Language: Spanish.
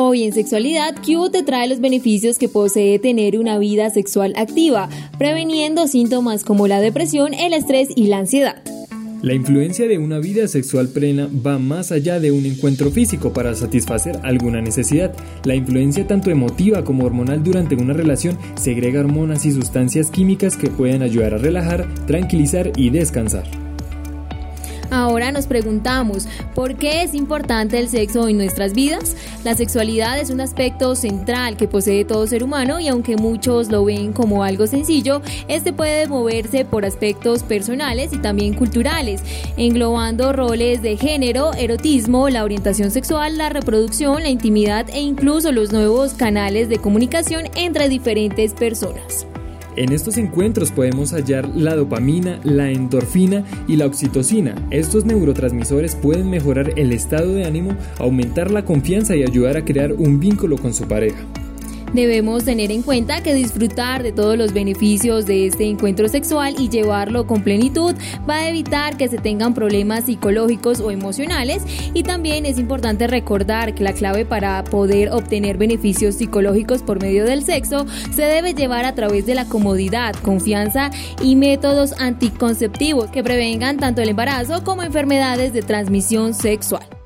Hoy en Sexualidad, Q te trae los beneficios que posee tener una vida sexual activa, preveniendo síntomas como la depresión, el estrés y la ansiedad. La influencia de una vida sexual plena va más allá de un encuentro físico para satisfacer alguna necesidad. La influencia tanto emotiva como hormonal durante una relación segrega hormonas y sustancias químicas que pueden ayudar a relajar, tranquilizar y descansar. Ahora nos preguntamos, ¿por qué es importante el sexo en nuestras vidas? La sexualidad es un aspecto central que posee todo ser humano y aunque muchos lo ven como algo sencillo, este puede moverse por aspectos personales y también culturales, englobando roles de género, erotismo, la orientación sexual, la reproducción, la intimidad e incluso los nuevos canales de comunicación entre diferentes personas. En estos encuentros podemos hallar la dopamina, la endorfina y la oxitocina. Estos neurotransmisores pueden mejorar el estado de ánimo, aumentar la confianza y ayudar a crear un vínculo con su pareja. Debemos tener en cuenta que disfrutar de todos los beneficios de este encuentro sexual y llevarlo con plenitud va a evitar que se tengan problemas psicológicos o emocionales y también es importante recordar que la clave para poder obtener beneficios psicológicos por medio del sexo se debe llevar a través de la comodidad, confianza y métodos anticonceptivos que prevengan tanto el embarazo como enfermedades de transmisión sexual.